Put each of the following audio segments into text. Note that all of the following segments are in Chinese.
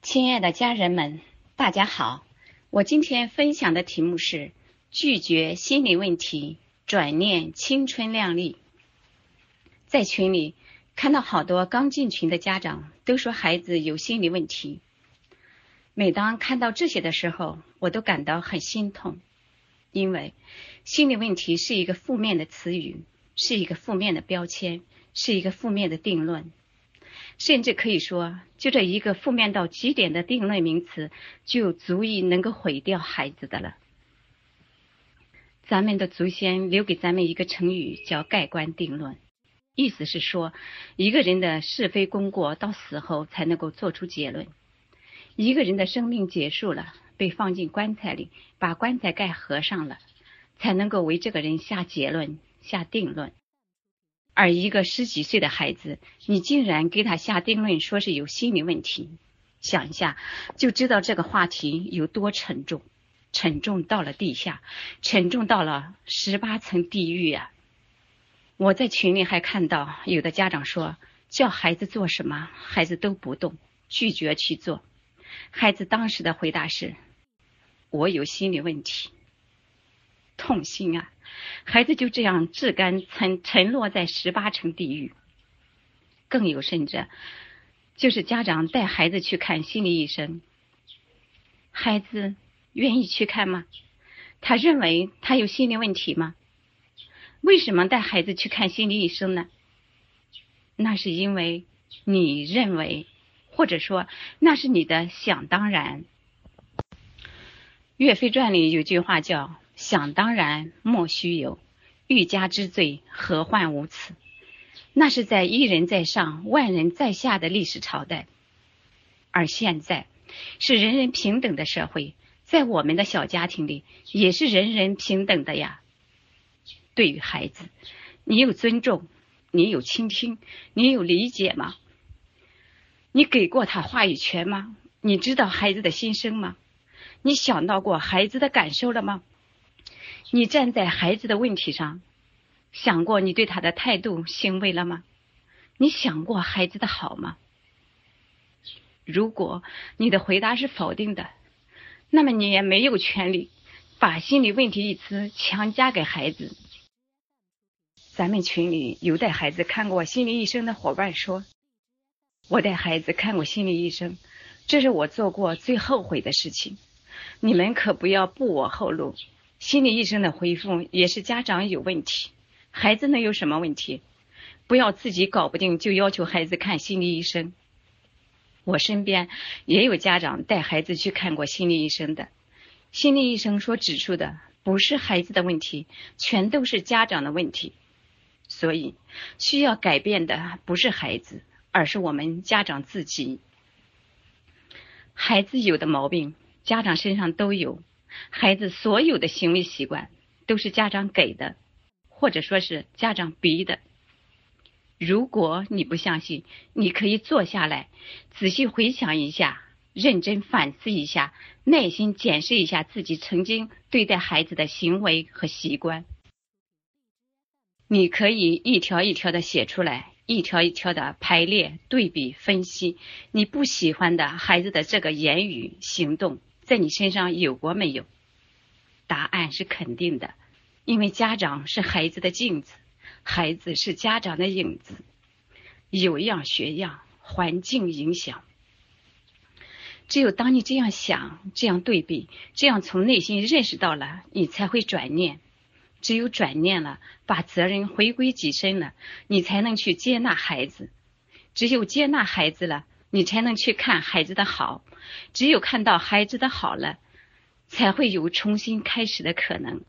亲爱的家人们，大家好！我今天分享的题目是拒绝心理问题，转念青春靓丽。在群里看到好多刚进群的家长都说孩子有心理问题，每当看到这些的时候，我都感到很心痛，因为心理问题是一个负面的词语，是一个负面的标签，是一个负面的定论。甚至可以说，就这一个负面到极点的定论名词，就足以能够毁掉孩子的了。咱们的祖先留给咱们一个成语，叫“盖棺定论”，意思是说，一个人的是非功过到死后才能够做出结论。一个人的生命结束了，被放进棺材里，把棺材盖合上了，才能够为这个人下结论、下定论。而一个十几岁的孩子，你竟然给他下定论，说是有心理问题，想一下就知道这个话题有多沉重，沉重到了地下，沉重到了十八层地狱呀！我在群里还看到有的家长说，叫孩子做什么，孩子都不动，拒绝去做。孩子当时的回答是：“我有心理问题。”痛心啊！孩子就这样自甘沉沉落在十八层地狱。更有甚者，就是家长带孩子去看心理医生，孩子愿意去看吗？他认为他有心理问题吗？为什么带孩子去看心理医生呢？那是因为你认为，或者说那是你的想当然。岳飞传里有句话叫。想当然莫须有，欲加之罪，何患无辞？那是在一人在上，万人在下的历史朝代，而现在是人人平等的社会，在我们的小家庭里也是人人平等的呀。对于孩子，你有尊重，你有倾听，你有理解吗？你给过他话语权吗？你知道孩子的心声吗？你想到过孩子的感受了吗？你站在孩子的问题上，想过你对他的态度行为了吗？你想过孩子的好吗？如果你的回答是否定的，那么你也没有权利把心理问题一词强加给孩子。咱们群里有带孩子看过心理医生的伙伴说：“我带孩子看过心理医生，这是我做过最后悔的事情。你们可不要步我后路。”心理医生的回复也是家长有问题，孩子能有什么问题？不要自己搞不定就要求孩子看心理医生。我身边也有家长带孩子去看过心理医生的，心理医生所指出的不是孩子的问题，全都是家长的问题。所以需要改变的不是孩子，而是我们家长自己。孩子有的毛病，家长身上都有。孩子所有的行为习惯都是家长给的，或者说是家长逼的。如果你不相信，你可以坐下来，仔细回想一下，认真反思一下，耐心检视一下自己曾经对待孩子的行为和习惯。你可以一条一条的写出来，一条一条的排列、对比、分析你不喜欢的孩子的这个言语、行动。在你身上有过没有？答案是肯定的，因为家长是孩子的镜子，孩子是家长的影子，有样学样，环境影响。只有当你这样想、这样对比、这样从内心认识到了，你才会转念。只有转念了，把责任回归己身了，你才能去接纳孩子。只有接纳孩子了。你才能去看孩子的好，只有看到孩子的好了，才会有重新开始的可能。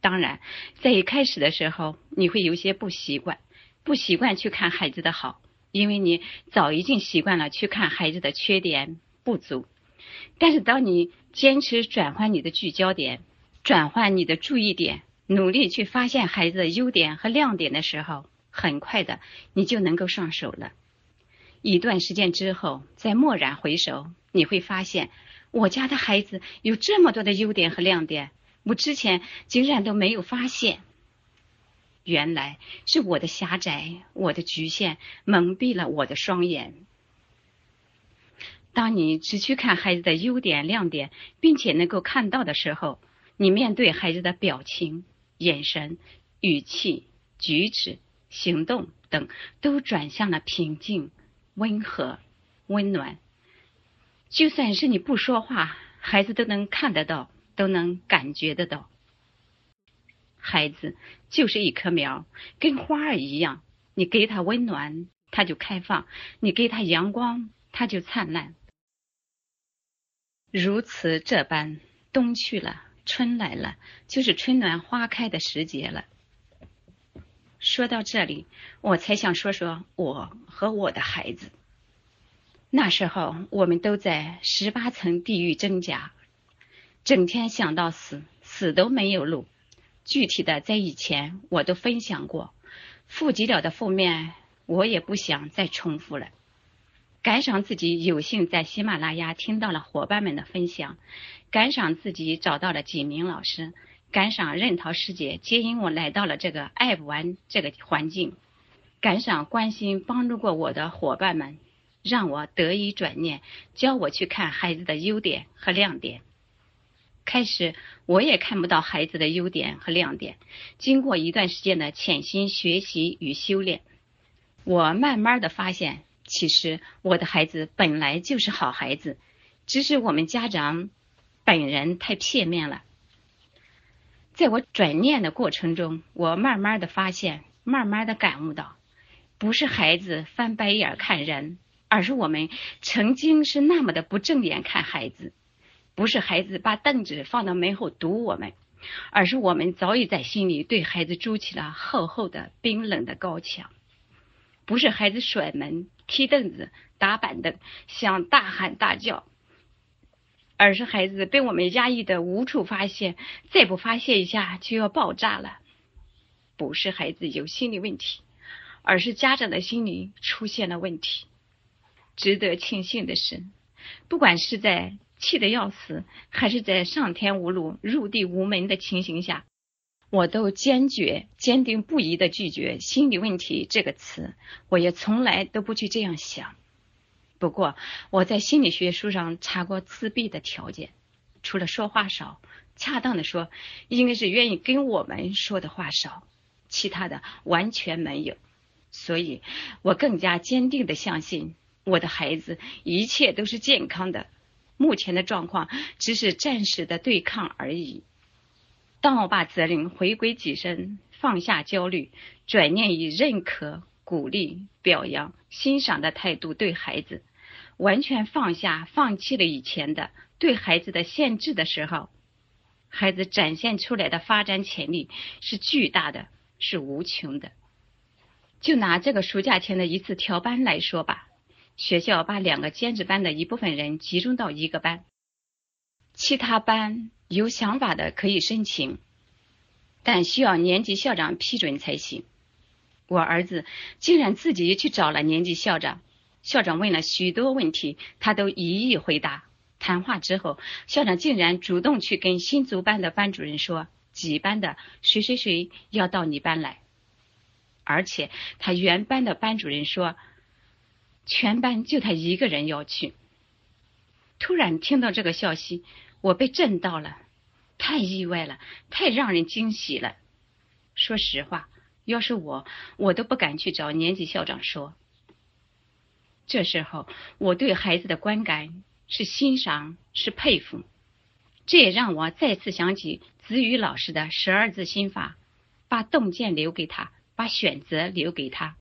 当然，在一开始的时候，你会有些不习惯，不习惯去看孩子的好，因为你早已经习惯了去看孩子的缺点不足。但是，当你坚持转换你的聚焦点，转换你的注意点，努力去发现孩子的优点和亮点的时候，很快的你就能够上手了。一段时间之后，再蓦然回首，你会发现，我家的孩子有这么多的优点和亮点，我之前竟然都没有发现。原来是我的狭窄，我的局限蒙蔽了我的双眼。当你只去看孩子的优点、亮点，并且能够看到的时候，你面对孩子的表情、眼神、语气、举止、行动等，都转向了平静、温和、温暖。就算是你不说话，孩子都能看得到，都能感觉得到。孩子就是一棵苗，跟花儿一样，你给他温暖，他就开放；你给他阳光，他就灿烂。如此这般，冬去了，春来了，就是春暖花开的时节了。说到这里，我才想说说我和我的孩子。那时候，我们都在十八层地狱挣扎，整天想到死，死都没有路。具体的，在以前我都分享过，负极了的负面，我也不想再重复了。感赏自己有幸在喜马拉雅听到了伙伴们的分享，感赏自己找到了几名老师，感赏任桃师姐接引我来到了这个爱不完这个环境，感赏关心帮助过我的伙伴们。让我得以转念，教我去看孩子的优点和亮点。开始我也看不到孩子的优点和亮点。经过一段时间的潜心学习与修炼，我慢慢的发现，其实我的孩子本来就是好孩子，只是我们家长本人太片面了。在我转念的过程中，我慢慢的发现，慢慢的感悟到，不是孩子翻白眼看人。而是我们曾经是那么的不正眼看孩子，不是孩子把凳子放到门后堵我们，而是我们早已在心里对孩子筑起了厚厚的冰冷的高墙。不是孩子甩门、踢凳子、打板凳，想大喊大叫，而是孩子被我们压抑的无处发泄，再不发泄一下就要爆炸了。不是孩子有心理问题，而是家长的心理出现了问题。值得庆幸的是，不管是在气得要死，还是在上天无路、入地无门的情形下，我都坚决、坚定不移的拒绝“心理问题”这个词。我也从来都不去这样想。不过，我在心理学书上查过自闭的条件，除了说话少，恰当的说，应该是愿意跟我们说的话少，其他的完全没有。所以我更加坚定的相信。我的孩子一切都是健康的，目前的状况只是暂时的对抗而已。当我把责任回归己身，放下焦虑，转念以认可、鼓励、表扬、欣赏的态度对孩子，完全放下、放弃了以前的对孩子的限制的时候，孩子展现出来的发展潜力是巨大的，是无穷的。就拿这个暑假前的一次调班来说吧。学校把两个兼职班的一部分人集中到一个班，其他班有想法的可以申请，但需要年级校长批准才行。我儿子竟然自己去找了年级校长，校长问了许多问题，他都一一回答。谈话之后，校长竟然主动去跟新足班的班主任说：“几班的谁谁谁要到你班来。”而且他原班的班主任说。全班就他一个人要去。突然听到这个消息，我被震到了，太意外了，太让人惊喜了。说实话，要是我，我都不敢去找年级校长说。这时候，我对孩子的观感是欣赏，是佩服。这也让我再次想起子宇老师的十二字心法：把洞见留给他，把选择留给他。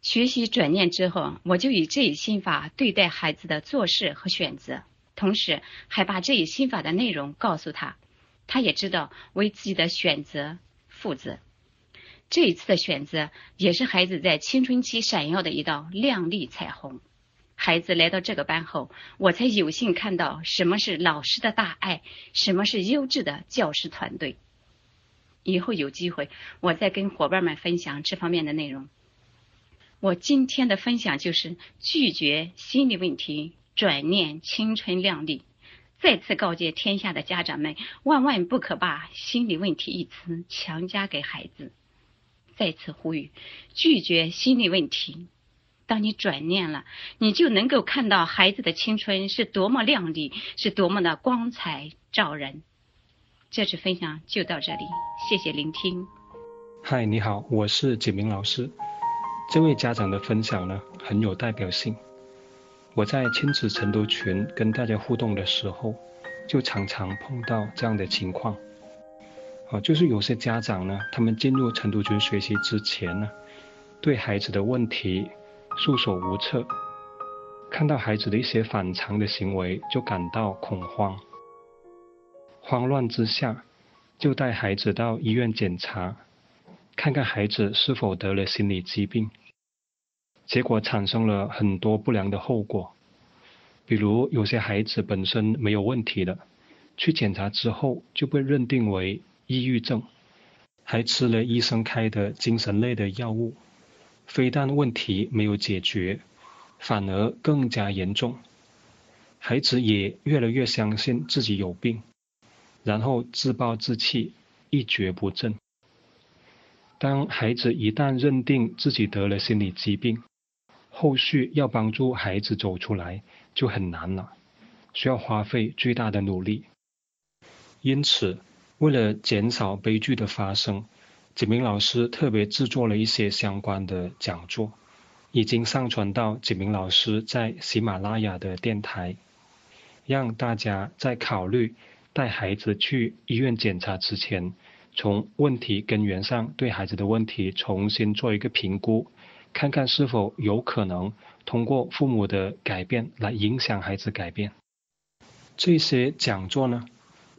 学习转念之后，我就以这一心法对待孩子的做事和选择，同时还把这一心法的内容告诉他，他也知道为自己的选择负责。这一次的选择也是孩子在青春期闪耀的一道亮丽彩虹。孩子来到这个班后，我才有幸看到什么是老师的大爱，什么是优质的教师团队。以后有机会，我再跟伙伴们分享这方面的内容。我今天的分享就是拒绝心理问题，转念青春靓丽。再次告诫天下的家长们，万万不可把心理问题一词强加给孩子。再次呼吁，拒绝心理问题，当你转念了，你就能够看到孩子的青春是多么亮丽，是多么的光彩照人。这次分享就到这里，谢谢聆听。嗨，你好，我是景明老师。这位家长的分享呢，很有代表性。我在亲子晨读群跟大家互动的时候，就常常碰到这样的情况。啊，就是有些家长呢，他们进入晨读群学习之前呢，对孩子的问题束手无策，看到孩子的一些反常的行为，就感到恐慌。慌乱之下，就带孩子到医院检查，看看孩子是否得了心理疾病。结果产生了很多不良的后果，比如有些孩子本身没有问题的，去检查之后就被认定为抑郁症，还吃了医生开的精神类的药物，非但问题没有解决，反而更加严重，孩子也越来越相信自己有病。然后自暴自弃，一蹶不振。当孩子一旦认定自己得了心理疾病，后续要帮助孩子走出来就很难了，需要花费巨大的努力。因此，为了减少悲剧的发生，景明老师特别制作了一些相关的讲座，已经上传到景明老师在喜马拉雅的电台，让大家在考虑。带孩子去医院检查之前，从问题根源上对孩子的问题重新做一个评估，看看是否有可能通过父母的改变来影响孩子改变。这些讲座呢，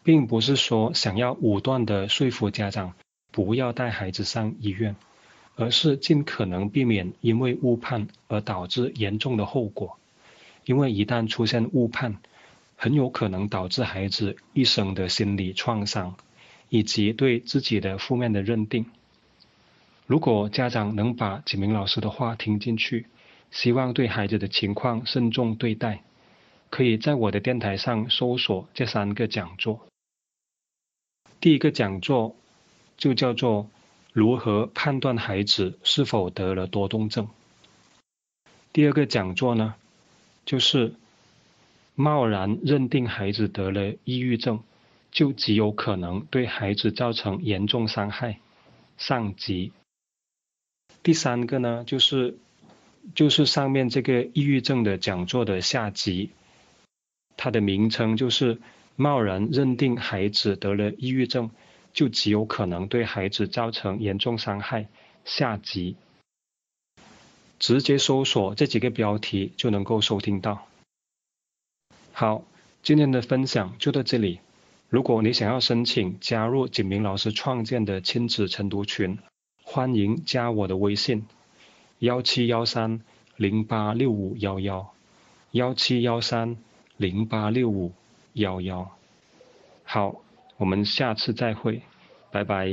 并不是说想要武断的说服家长不要带孩子上医院，而是尽可能避免因为误判而导致严重的后果。因为一旦出现误判，很有可能导致孩子一生的心理创伤，以及对自己的负面的认定。如果家长能把几名老师的话听进去，希望对孩子的情况慎重对待，可以在我的电台上搜索这三个讲座。第一个讲座就叫做如何判断孩子是否得了多动症。第二个讲座呢，就是。贸然认定孩子得了抑郁症，就极有可能对孩子造成严重伤害。上集。第三个呢，就是就是上面这个抑郁症的讲座的下集，它的名称就是贸然认定孩子得了抑郁症，就极有可能对孩子造成严重伤害。下集。直接搜索这几个标题就能够收听到。好，今天的分享就到这里。如果你想要申请加入景明老师创建的亲子晨读群，欢迎加我的微信：幺七幺三零八六五幺幺，幺七幺三零八六五幺幺。好，我们下次再会，拜拜。